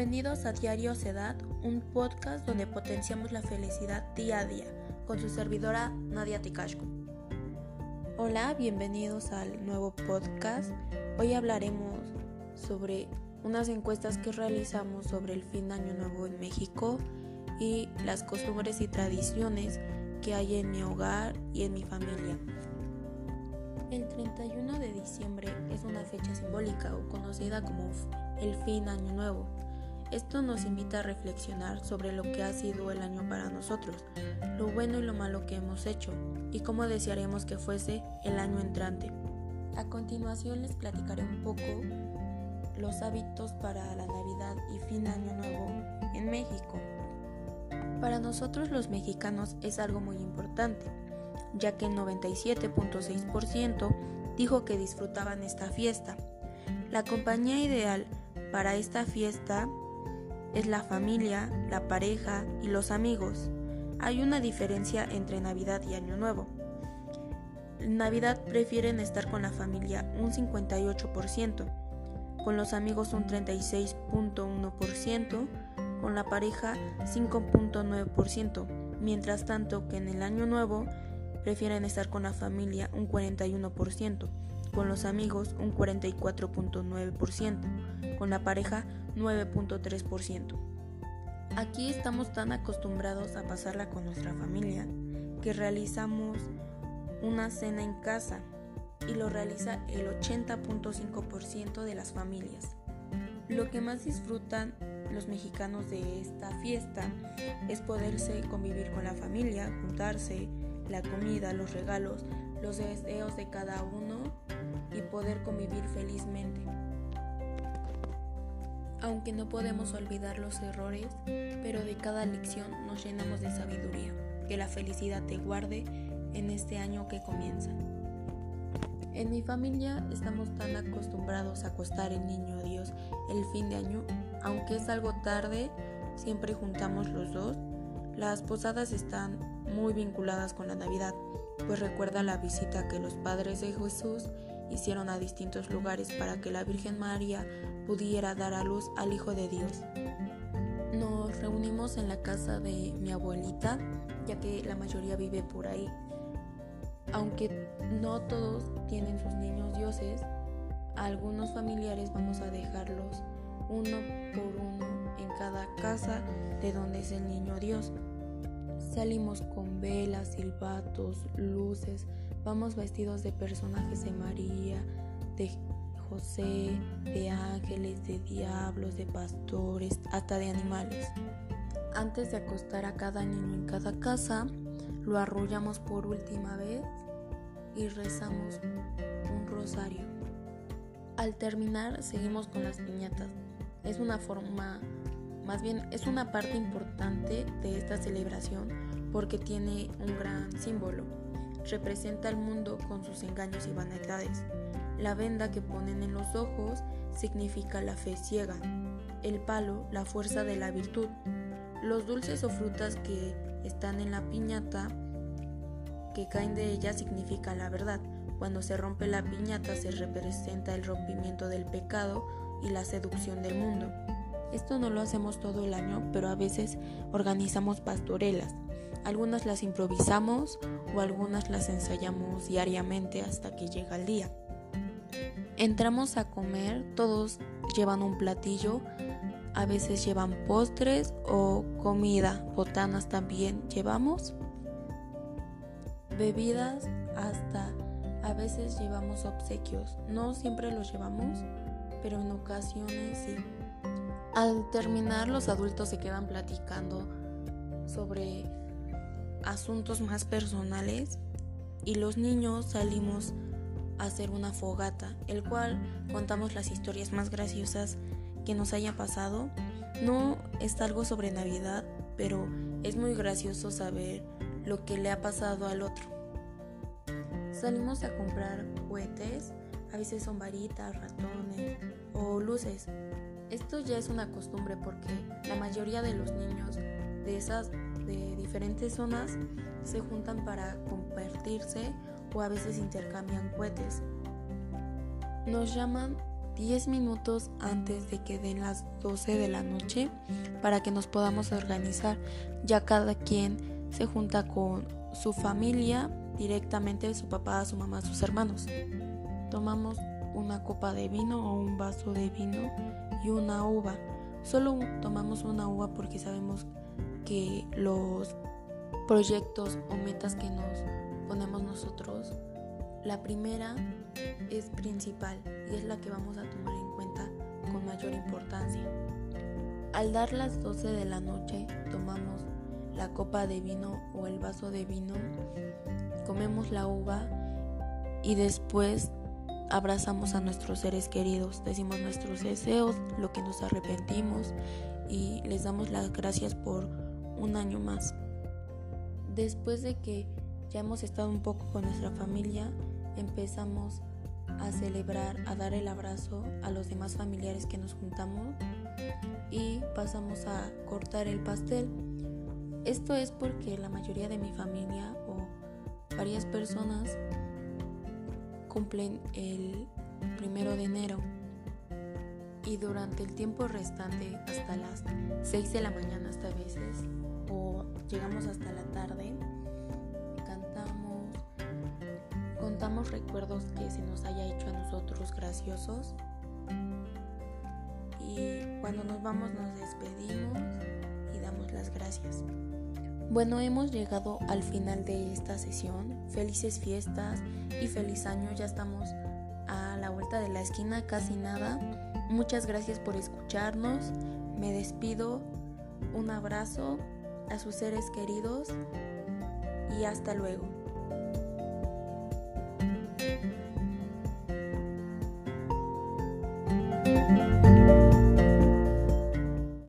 Bienvenidos a Diario Sedad, un podcast donde potenciamos la felicidad día a día, con su servidora Nadia Ticashko. Hola, bienvenidos al nuevo podcast. Hoy hablaremos sobre unas encuestas que realizamos sobre el fin de Año Nuevo en México y las costumbres y tradiciones que hay en mi hogar y en mi familia. El 31 de diciembre es una fecha simbólica o conocida como el fin año nuevo. Esto nos invita a reflexionar sobre lo que ha sido el año para nosotros, lo bueno y lo malo que hemos hecho y cómo desearemos que fuese el año entrante. A continuación les platicaré un poco los hábitos para la Navidad y fin año nuevo en México. Para nosotros los mexicanos es algo muy importante, ya que el 97.6% dijo que disfrutaban esta fiesta. La compañía ideal para esta fiesta es la familia, la pareja y los amigos. Hay una diferencia entre Navidad y Año Nuevo. En Navidad prefieren estar con la familia un 58%, con los amigos un 36.1%, con la pareja 5.9%, mientras tanto que en el Año Nuevo prefieren estar con la familia un 41%, con los amigos un 44.9%, con la pareja 9.3%. Aquí estamos tan acostumbrados a pasarla con nuestra familia que realizamos una cena en casa y lo realiza el 80.5% de las familias. Lo que más disfrutan los mexicanos de esta fiesta es poderse convivir con la familia, juntarse, la comida, los regalos, los deseos de cada uno y poder convivir felizmente. Aunque no podemos olvidar los errores, pero de cada lección nos llenamos de sabiduría. Que la felicidad te guarde en este año que comienza. En mi familia estamos tan acostumbrados a acostar el niño a Dios el fin de año, aunque es algo tarde, siempre juntamos los dos. Las posadas están muy vinculadas con la Navidad, pues recuerda la visita que los padres de Jesús hicieron a distintos lugares para que la Virgen María pudiera dar a luz al Hijo de Dios. Nos reunimos en la casa de mi abuelita, ya que la mayoría vive por ahí. Aunque no todos tienen sus niños dioses, algunos familiares vamos a dejarlos uno por uno en cada casa de donde es el niño Dios. Salimos con velas, silbatos, luces, vamos vestidos de personajes de María, de José, de ángeles, de diablos, de pastores, hasta de animales. Antes de acostar a cada niño en cada casa, lo arrullamos por última vez y rezamos un rosario. Al terminar seguimos con las piñatas. Es una forma más bien es una parte importante de esta celebración porque tiene un gran símbolo. Representa al mundo con sus engaños y vanidades. La venda que ponen en los ojos significa la fe ciega. El palo, la fuerza de la virtud. Los dulces o frutas que están en la piñata que caen de ella significa la verdad. Cuando se rompe la piñata se representa el rompimiento del pecado y la seducción del mundo. Esto no lo hacemos todo el año, pero a veces organizamos pastorelas. Algunas las improvisamos o algunas las ensayamos diariamente hasta que llega el día. Entramos a comer, todos llevan un platillo, a veces llevan postres o comida, botanas también llevamos, bebidas, hasta a veces llevamos obsequios. No siempre los llevamos, pero en ocasiones sí. Al terminar los adultos se quedan platicando sobre asuntos más personales y los niños salimos a hacer una fogata, el cual contamos las historias más graciosas que nos haya pasado. No es algo sobre Navidad, pero es muy gracioso saber lo que le ha pasado al otro. Salimos a comprar juguetes, a veces son varitas, ratones o luces esto ya es una costumbre porque la mayoría de los niños de esas de diferentes zonas se juntan para compartirse o a veces intercambian cohetes. Nos llaman 10 minutos antes de que den las 12 de la noche para que nos podamos organizar. Ya cada quien se junta con su familia, directamente su papá, su mamá, sus hermanos. Tomamos una copa de vino o un vaso de vino y una uva. Solo tomamos una uva porque sabemos que los proyectos o metas que nos ponemos nosotros, la primera es principal y es la que vamos a tomar en cuenta con mayor importancia. Al dar las 12 de la noche tomamos la copa de vino o el vaso de vino, comemos la uva y después abrazamos a nuestros seres queridos, decimos nuestros deseos, lo que nos arrepentimos y les damos las gracias por un año más. Después de que ya hemos estado un poco con nuestra familia, empezamos a celebrar, a dar el abrazo a los demás familiares que nos juntamos y pasamos a cortar el pastel. Esto es porque la mayoría de mi familia o varias personas cumplen el primero de enero y durante el tiempo restante hasta las 6 de la mañana hasta veces o llegamos hasta la tarde cantamos contamos recuerdos que se nos haya hecho a nosotros graciosos y cuando nos vamos nos despedimos y damos las gracias. Bueno, hemos llegado al final de esta sesión. Felices fiestas y feliz año. Ya estamos a la vuelta de la esquina, casi nada. Muchas gracias por escucharnos. Me despido. Un abrazo a sus seres queridos y hasta luego.